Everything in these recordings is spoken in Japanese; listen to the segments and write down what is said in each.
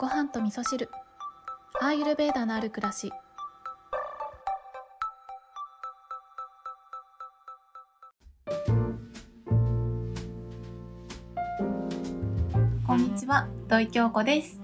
ご飯と味噌汁アーユルベーダのある暮らしこんにちは、土井京子です。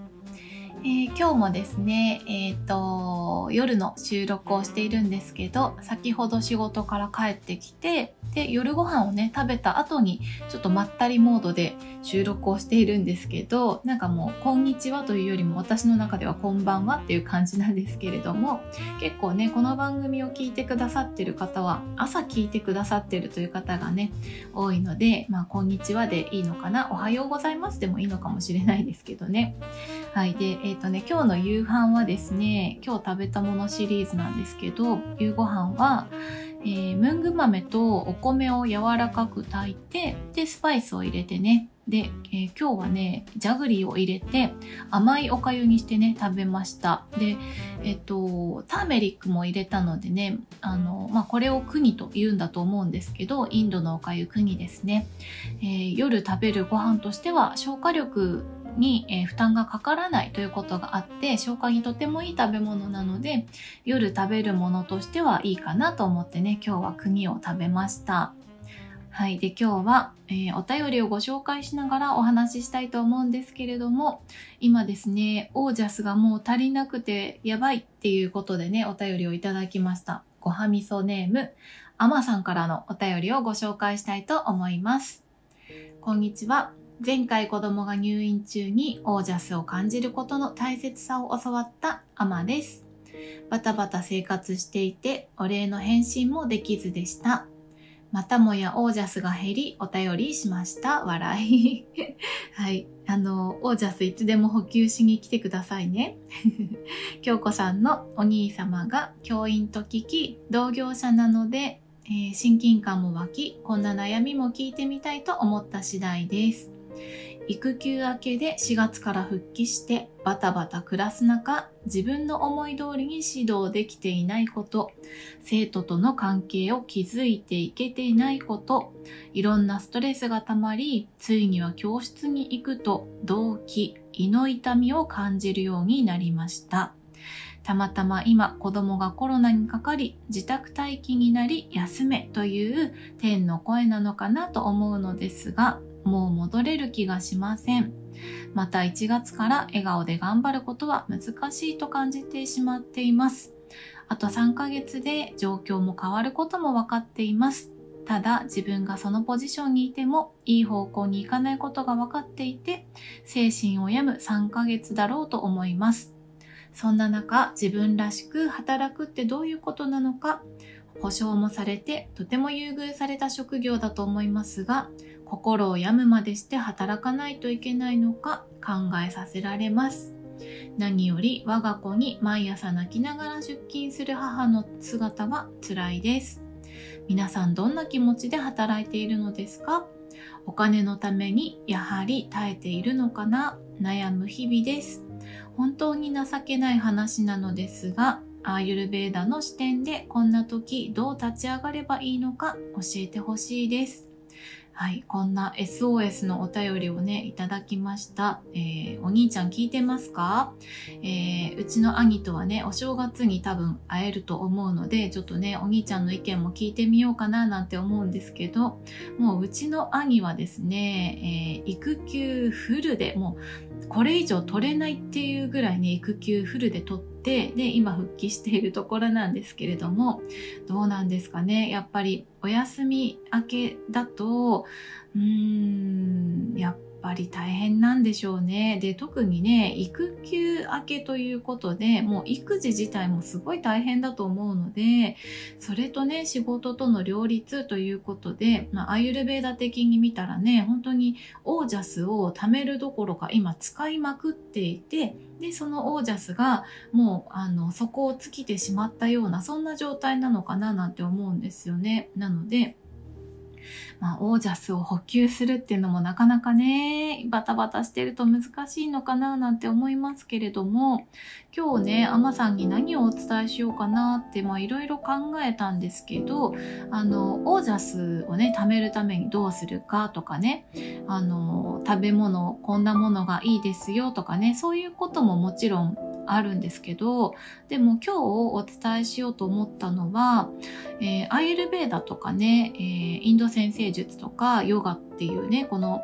えー今日もですね、えっ、と、夜の収録をしているんですけど、先ほど仕事から帰ってきて、で、夜ご飯をね、食べた後に、ちょっとまったりモードで収録をしているんですけど、なんかもう、こんにちはというよりも、私の中ではこんばんはっていう感じなんですけれども、結構ね、この番組を聞いてくださってる方は、朝聞いてくださってるという方がね、多いので、まあ、こんにちはでいいのかな、おはようございますでもいいのかもしれないですけどね。はい。で、えっ、とね、今日の夕飯はですね、今日食べたものシリーズなんですけど、夕ご飯は、えームング豆とお米を柔らかく炊いて、で、スパイスを入れてね、で、えー今日はね、ジャグリーを入れて、甘いおかゆにしてね、食べました。で、えっ、と、ターメリックも入れたのでね、あの、まあ、これをクニと言うんだと思うんですけど、インドのおかゆクニですね。え夜食べるご飯としては消化力に、えー負担がかからないということがあって消化にとてもいい食べ物なので夜食べるものとしてはいいかなと思ってね今日は釘を食べました。はい。で今日は、えーお便りをご紹介しながらお話ししたいと思うんですけれども今ですねオージャスがもう足りなくてやばいっていうことでねお便りをいただきました。ごはみそネームアマさんからのお便りをご紹介したいと思います。こんにちは。前回子供が入院中にオージャスを感じることの大切さを教わったアマです。バタバタ生活していてお礼の返信もできずでした。またもやオージャスが減りお便りしました。笑い。はい。あの、オージャスいつでも補給しに来てくださいね。京子さんのお兄様が教員と聞き、同業者なのでえー親近感も湧き、こんな悩みも聞いてみたいと思った次第です。育休明けで4月から復帰してバタバタ暮らす中、自分の思い通りに指導できていないこと、生徒との関係を築いていけていないこと、いろんなストレスが溜まり、ついには教室に行くと動悸、胃の痛みを感じるようになりました。たまたま今子供がコロナにかかり自宅待機になり休めという天の声なのかなと思うのですがもう戻れる気がしません。また1月から笑顔で頑張ることは難しいと感じてしまっています。あと3ヶ月で状況も変わることも分かっています。ただ自分がそのポジションにいてもいい方向に行かないことが分かっていて精神を病む3ヶ月だろうと思います。そんな中、自分らしく働くってどういうことなのか、保証もされて、とても優遇された職業だと思いますが、心を病むまでして働かないといけないのか考えさせられます。何より我が子に毎朝泣きながら出勤する母の姿は辛いです。皆さんどんな気持ちで働いているのですか？お金のためにやはり耐えているのかな？悩む日々です。本当に情けない話なのですが、アーユルベーダの視点でこんな時どう立ち上がればいいのか教えてほしいです。はい、こんな SOS のお便りをね、いただきました。えーお兄ちゃん聞いてますか、えーうちの兄とはね、お正月に多分会えると思うので、ちょっとね、お兄ちゃんの意見も聞いてみようかななんて思うんですけど、もううちの兄はですね、えー育休フルで、もうこれ以上取れないっていうぐらいね、育休フルで取って、で、今復帰しているところなんですけれども、どうなんですかね。やっぱりお休み明けだと、うーん、やっぱりぱり大変なんでしょうね。で、特にね、育休明けということで、もう育児自体もすごい大変だと思うので、それとね、仕事との両立ということで、まあ、アーユルベーダ的に見たらね、本当にオージャスを貯めるどころか今使いまくっていて、で、そのオージャスがもう、あの、底を尽きてしまったような、そんな状態なのかななんて思うんですよね。なので、まあ、オージャスを補給するっていうのもなかなかね、バタバタしてると難しいのかななんて思いますけれども、今日ね、アマさんに何をお伝えしようかなって、まあいろいろ考えたんですけど、あの、オージャスをね、貯めるためにどうするかとかね、あの、食べ物、こんなものがいいですよとかね、そういうことももちろんあるんですけど、でも今日お伝えしようと思ったのは、えー、アイルベーダとかね、えー、インド先生術とかヨガっていうね、この、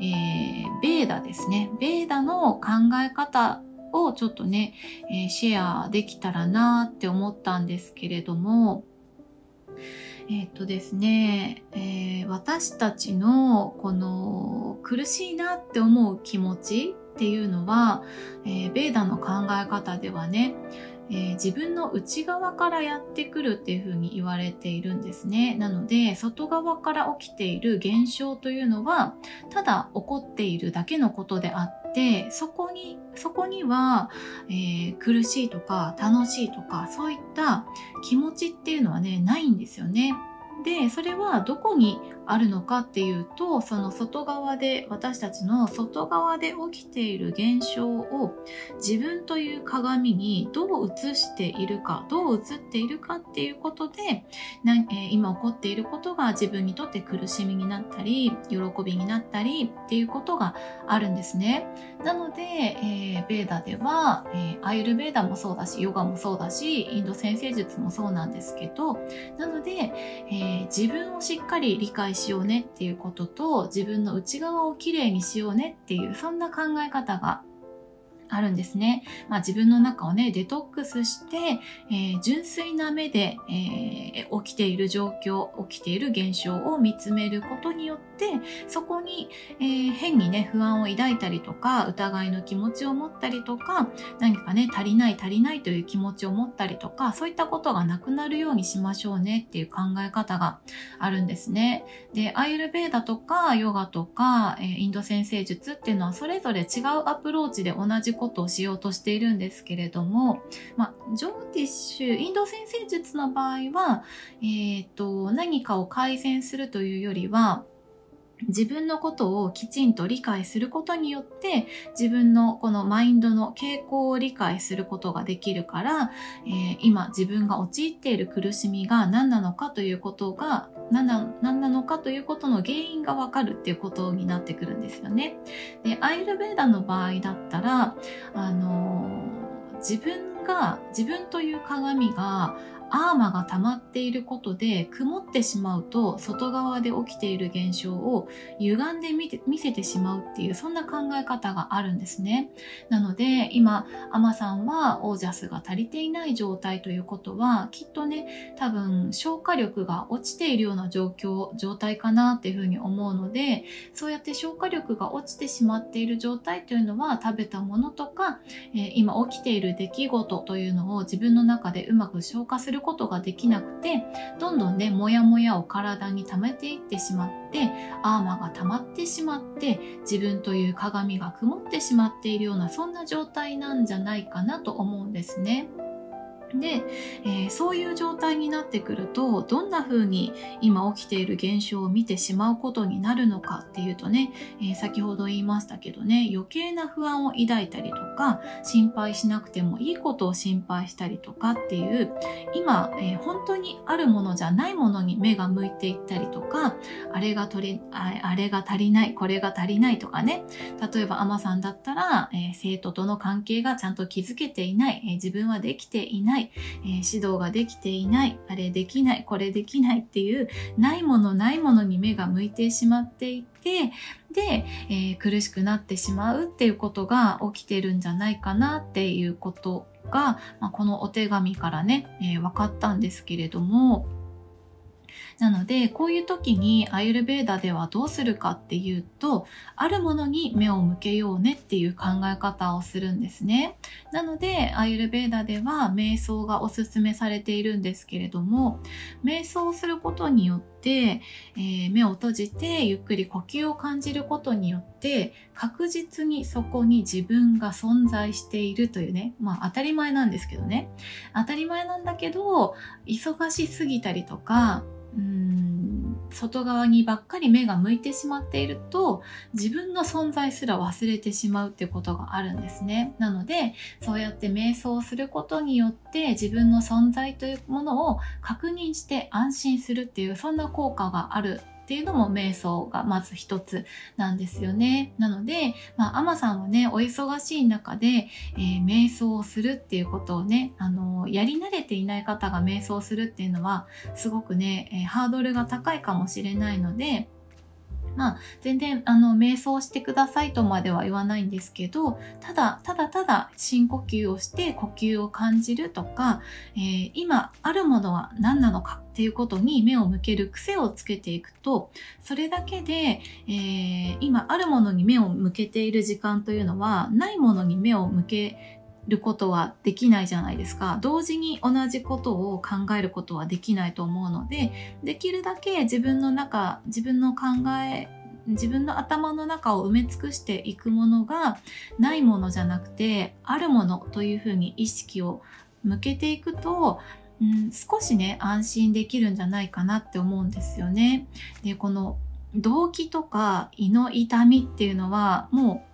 えー、ベーダですね。ベーダの考え方をちょっとね、え、シェアできたらなって思ったんですけれども、えっ、とですね、えー、私たちのこの苦しいなって思う気持ちっていうのは、えー、ベーダの考え方ではね、えー、自分の内側からやってくるっていうふうに言われているんですね。なので、外側から起きている現象というのは、ただ起こっているだけのことであって、そこに、そこには、えー、苦しいとか楽しいとか、そういった気持ちっていうのはね、ないんですよね。で、それはどこにあるのかっていうと、その外側で、私たちの外側で起きている現象を自分という鏡にどう映しているか、どう映っているかっていうことで、えー、今起こっていることが自分にとって苦しみになったり、喜びになったりっていうことがあるんですね。なので、えー、ベーダでは、えー、アイルベーダもそうだし、ヨガもそうだし、インド先生術もそうなんですけど、なので、えー、自分をしっかり理解しようねっていうことと、自分の内側をきれいにしようねっていう、そんな考え方があるんですね。まあ、自分の中をね、デトックスして、えー、純粋な目で、えー、起きている状況、起きている現象を見つめることによって、そこに、えー、変にね、不安を抱いたりとか、疑いの気持ちを持ったりとか、何かね、足りない足りないという気持ちを持ったりとか、そういったことがなくなるようにしましょうねっていう考え方があるんですね。で、アイルベーダとか、ヨガとか、えインド先生術っていうのはそれぞれ違うアプローチで同じことをしようとしているんですけれども、まあ、ジョーティッシュ、インド先生術の場合は、えっ、ー、と、何かを改善するというよりは、自分のことをきちんと理解することによって自分のこのマインドの傾向を理解することができるから、えー、今自分が陥っている苦しみが何なのかということが何な何なのかということの原因がわかるっていうことになってくるんですよね。で、アイルベーダの場合だったら、あのー、自分が、自分という鏡がアーマが溜まっていることで曇ってしまうと外側で起きている現象を歪んで見て見せてしまうっていうそんな考え方があるんですね。なので今アマさんはオージャスが足りていない状態ということはきっとね多分消化力が落ちているような状況状態かなっていうふうに思うのでそうやって消化力が落ちてしまっている状態というのは食べたものとか、えー、今起きている出来事というのを自分の中でうまく消化することができなくてどんどんねモヤモヤを体に溜めていってしまってアーマーが溜まってしまって自分という鏡が曇ってしまっているようなそんな状態なんじゃないかなと思うんですね。で、えー、そういう状態になってくるとどんな風に今起きている現象を見てしまうことになるのかっていうとね、えー、先ほど言いましたけどね余計な不安を抱いたりとか心配しなくてもいいことを心配したりとかっていう今、えー、本当にあるものじゃないものに目が向いていったりとかあれが取りああれが足りないこれが足りないとかね例えばアマさんだったら、え生徒との関係がちゃんと築けていない、え自分はできていない、えー、指導ができていない、あれできない、これできないっていう、ないものないものに目が向いてしまっていて、で、えー、苦しくなってしまうっていうことが起きてるんじゃないかなっていうことが、まあ、このお手紙からね、えー、分かったんですけれども、なので、こういう時にアイルベーダではどうするかっていうと、あるものに目を向けようねっていう考え方をするんですね。なので、アイルベーダでは瞑想がおすすめされているんですけれども、瞑想をすることによって、えー、目を閉じてゆっくり呼吸を感じることによって確実にそこに自分が存在しているというねまあ当たり前なんですけどね当たり前なんだけど忙しすぎたりとかうん外側にばっかり目が向いてしまっていると自分の存在すら忘れてしまうっていうことがあるんですね。なのでそうやって瞑想をすることによって自分の存在というものを確認して安心するっていうそんな効果があるっていうのも瞑想がまず一つなんですよね。なので、まあ、アマさんはね、お忙しい中で、えー、瞑想をするっていうことをね、あのー、やり慣れていない方が瞑想するっていうのは、すごくね、えー、ハードルが高いかもしれないので、まあ、全然、あの、瞑想してくださいとまでは言わないんですけど、ただ、ただただ深呼吸をして呼吸を感じるとか、えー、今あるものは何なのかっていうことに目を向ける癖をつけていくと、それだけで、えー、今あるものに目を向けている時間というのは、ないものに目を向けることはできないじゃないですか。同時に同じことを考えることはできないと思うので、できるだけ自分の中、自分の考え、自分の頭の中を埋め尽くしていくものがないものじゃなくて、あるものというふうに意識を向けていくと、うん、少しね、安心できるんじゃないかなって思うんですよね。で、この動悸とか胃の痛みっていうのはもう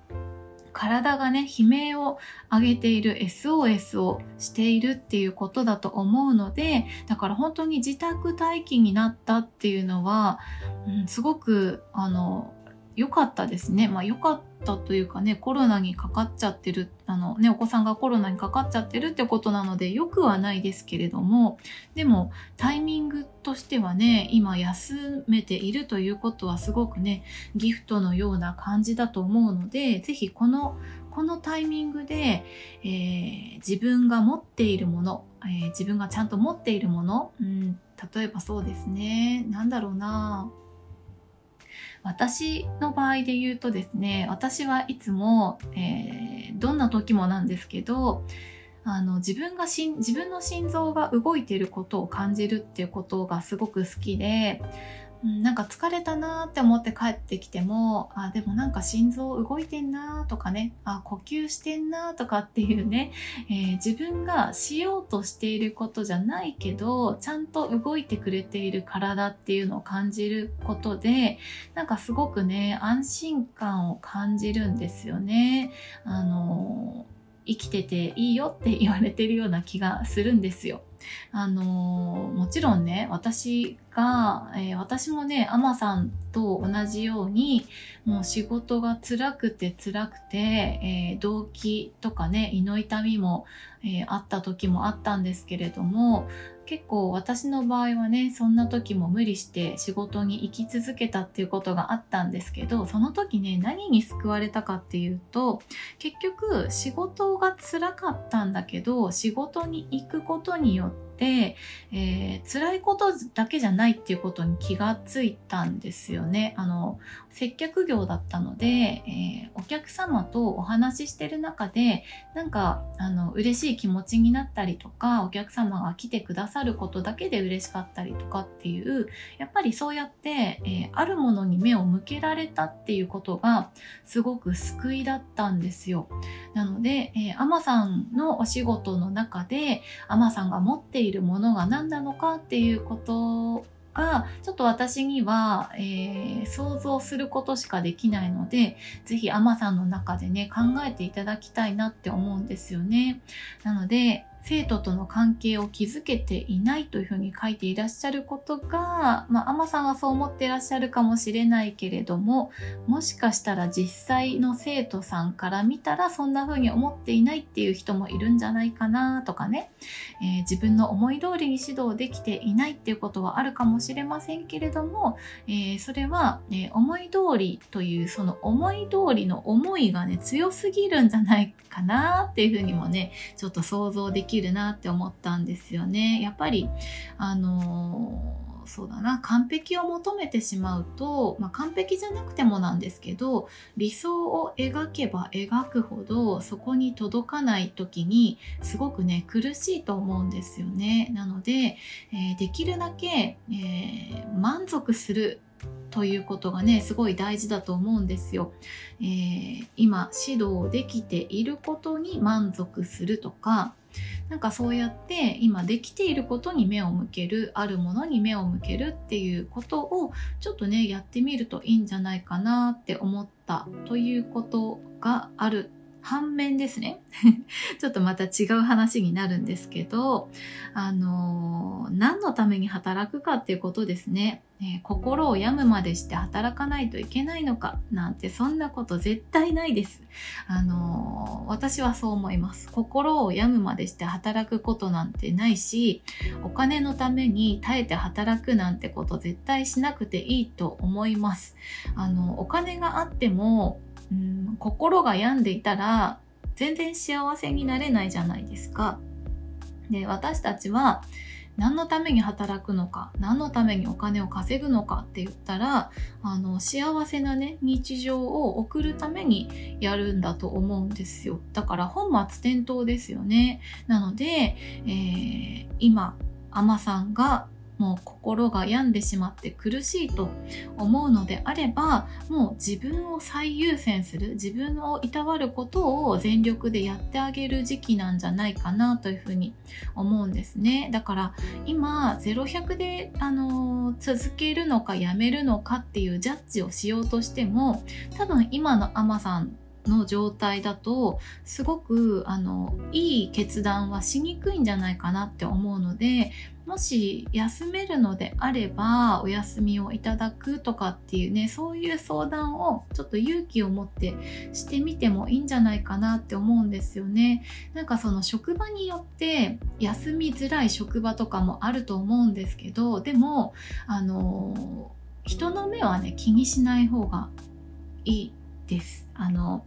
体がね、悲鳴を上げている SOS をしているっていうことだと思うので、だから本当に自宅待機になったっていうのは、うん、すごく、あの、良かったですね。まあ良かったというかね、コロナにかかっちゃってる、あのね、お子さんがコロナにかかっちゃってるってことなので、良くはないですけれども、でもタイミングとしてはね、今休めているということはすごくね、ギフトのような感じだと思うので、ぜひこのこのタイミングで、えー、自分が持っているもの、えー、自分がちゃんと持っているもの、うん、例えばそうですね、なんだろうな私の場合で言うとですね、私はいつも、えー、どんな時もなんですけど、あの自分がしん自分の心臓が動いていることを感じるっていうことがすごく好きでうん、なんか疲れたなって思って帰ってきても、あ、でもなんか心臓動いてんなとかね、あ、呼吸してんなとかっていうね、えー、自分がしようとしていることじゃないけど、ちゃんと動いてくれている体っていうのを感じることで、なんかすごくね、安心感を感じるんですよね。あのー生きてていいよって言われてるような気がするんですよ。あのー、もちろんね、私が、えー、私もね、アマさんと同じように、もう仕事が辛くて辛くて、えー、動機とかね、胃の痛みも、えあった時もあったんですけれども、結構私の場合はねそんな時も無理して仕事に行き続けたっていうことがあったんですけどその時ね何に救われたかっていうと結局仕事が辛かったんだけど仕事に行くことによってて、えー、辛いことだけじゃないっていうことに気がついたんですよね。あの、接客業だったので、えー、お客様とお話ししてる中で、なんか、あの、嬉しい気持ちになったりとか、お客様が来てくださることだけで嬉しかったりとかっていう、やっぱりそうやって、えー、あるものに目を向けられたっていうことが、すごく救いだったんですよ。なので、えー、アマさんのお仕事の中で、アマさんが持っていいるものが何なのかっていうことがちょっと私には、えー、想像することしかできないので是非アマさんの中でね考えていただきたいなって思うんですよね。なので生徒との関係を築けていないというふうに書いていらっしゃることが、まあ、アマさんはそう思っていらっしゃるかもしれないけれども、もしかしたら実際の生徒さんから見たらそんなふうに思っていないっていう人もいるんじゃないかなとかね、えー、自分の思い通りに指導できていないっていうことはあるかもしれませんけれども、えー、それは、えー、思い通りというその思い通りの思いがね、強すぎるんじゃないかなっていうふうにもね、ちょっと想像でききるなって思ったんですよね。やっぱり、あのー、そうだな、完璧を求めてしまうと、まあ、完璧じゃなくてもなんですけど、理想を描けば描くほど、そこに届かない時に、すごくね、苦しいと思うんですよね。なので、えー、できるだけ、えー、満足するということがねすごい大事だと思うんですよ。えー、今指導できていることに満足するとかなんかそうやって今できていることに目を向けるあるものに目を向けるっていうことをちょっとねやってみるといいんじゃないかなって思ったということがある反面ですね。ちょっとまた違う話になるんですけどあの何のために働くかっていうことですね、えー、心を病むまでして働かないといけないのかなんてそんなこと絶対ないです。あの私はそう思います。心を病むまでして働くことなんてないしお金のために耐えて働くなんてこと絶対しなくていいと思います。あのお金があってもうん心が病んでいたら全然幸せになれないじゃないですか。で私たちは何のために働くのか何のためにお金を稼ぐのかって言ったらあの幸せなね日常を送るためにやるんだと思うんですよだから本末転倒ですよねなので、えー、今アマさんがもう心が病んでしまって苦しいと思うのであればもう自分を最優先する自分をいたわることを全力でやってあげる時期なんじゃないかなというふうに思うんですね。だから今0100で、あの続けるのかやめるのかっていうジャッジをしようとしても多分今のアマさんの状態だとすごくあのいい決断はしにくいんじゃないかなって思うのでもし休めるのであればお休みをいただくとかっていうねそういう相談をちょっと勇気を持ってしてみてもいいんじゃないかなって思うんですよね。なんかその職場によって休みづらい職場とかもあると思うんですけどでもあの人の目はね気にしない方がいいですあの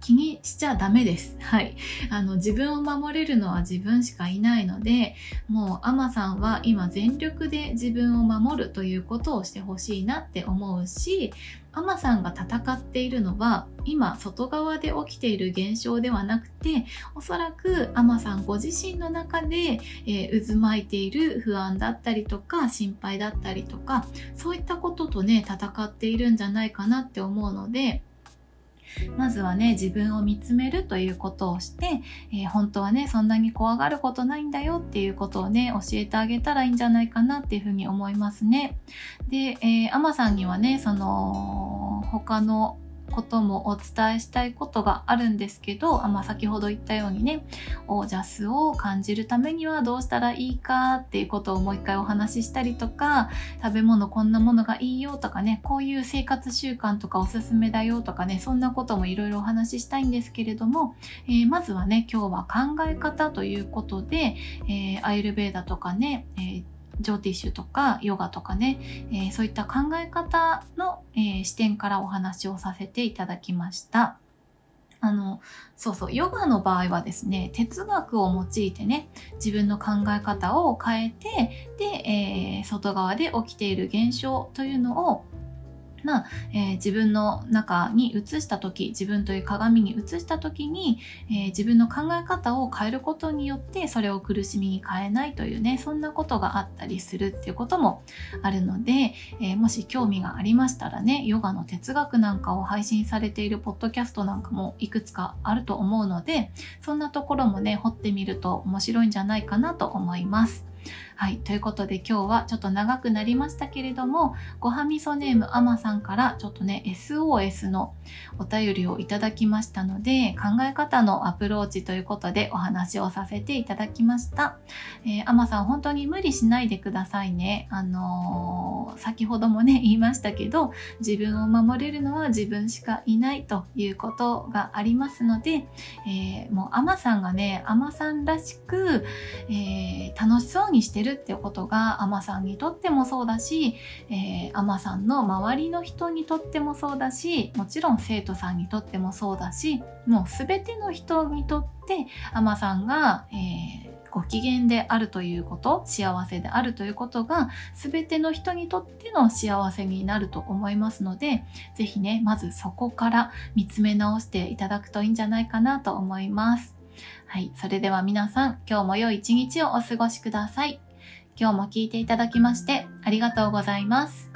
気にしちゃダメです。はい。あの、自分を守れるのは自分しかいないので、もう、アマさんは今全力で自分を守るということをしてほしいなって思うし、アマさんが戦っているのは、今、外側で起きている現象ではなくて、おそらくアマさんご自身の中で、えー、渦巻いている不安だったりとか、心配だったりとか、そういったこととね、戦っているんじゃないかなって思うので、まずはね、自分を見つめるということをして、えー、本当はね、そんなに怖がることないんだよっていうことをね、教えてあげたらいいんじゃないかなっていうふうに思いますね。で、えー、アマさんにはね、その、他のこともお伝えしたいことがあるんですけど、あまあ、先ほど言ったようにね、オージャスを感じるためにはどうしたらいいかっていうことをもう一回お話ししたりとか、食べ物こんなものがいいよとかね、こういう生活習慣とかおすすめだよとかね、そんなこともいろいろお話ししたいんですけれども、えー、まずはね、今日は考え方ということで、えー、アイルベーダとかね、えージョーティッシュとかヨガとかね、えー、そういった考え方の、えー、視点からお話をさせていただきました。あの、そうそう、ヨガの場合はですね、哲学を用いてね、自分の考え方を変えて、で、えー、外側で起きている現象というのをまあえー、自分の中に映した時自分という鏡に映した時に、えー、自分の考え方を変えることによってそれを苦しみに変えないというねそんなことがあったりするっていうこともあるので、えー、もし興味がありましたらねヨガの哲学なんかを配信されているポッドキャストなんかもいくつかあると思うのでそんなところもね掘ってみると面白いんじゃないかなと思います。はい。ということで今日はちょっと長くなりましたけれども、ごはみそネームアマさんからちょっとね、SOS のお便りをいただきましたので、考え方のアプローチということでお話をさせていただきました。えー、アマさん本当に無理しないでくださいね。あのー、先ほどもね、言いましたけど、自分を守れるのは自分しかいないということがありますので、えー、もうアマさんがね、アマさんらしく、え楽しそうにしてるっていうことがアマさんにとってもそうだし、えー、アマさんの周りの人にとってもそうだしもちろん生徒さんにとってもそうだしもう全ての人にとってアマさんが、えーご機嫌であるということ幸せであるということが全ての人にとっての幸せになると思いますので是非ねまずそこから見つめ直していただくといいんじゃないかなと思います。はい。それでは皆さん、今日も良い一日をお過ごしください。今日も聞いていただきましてありがとうございます。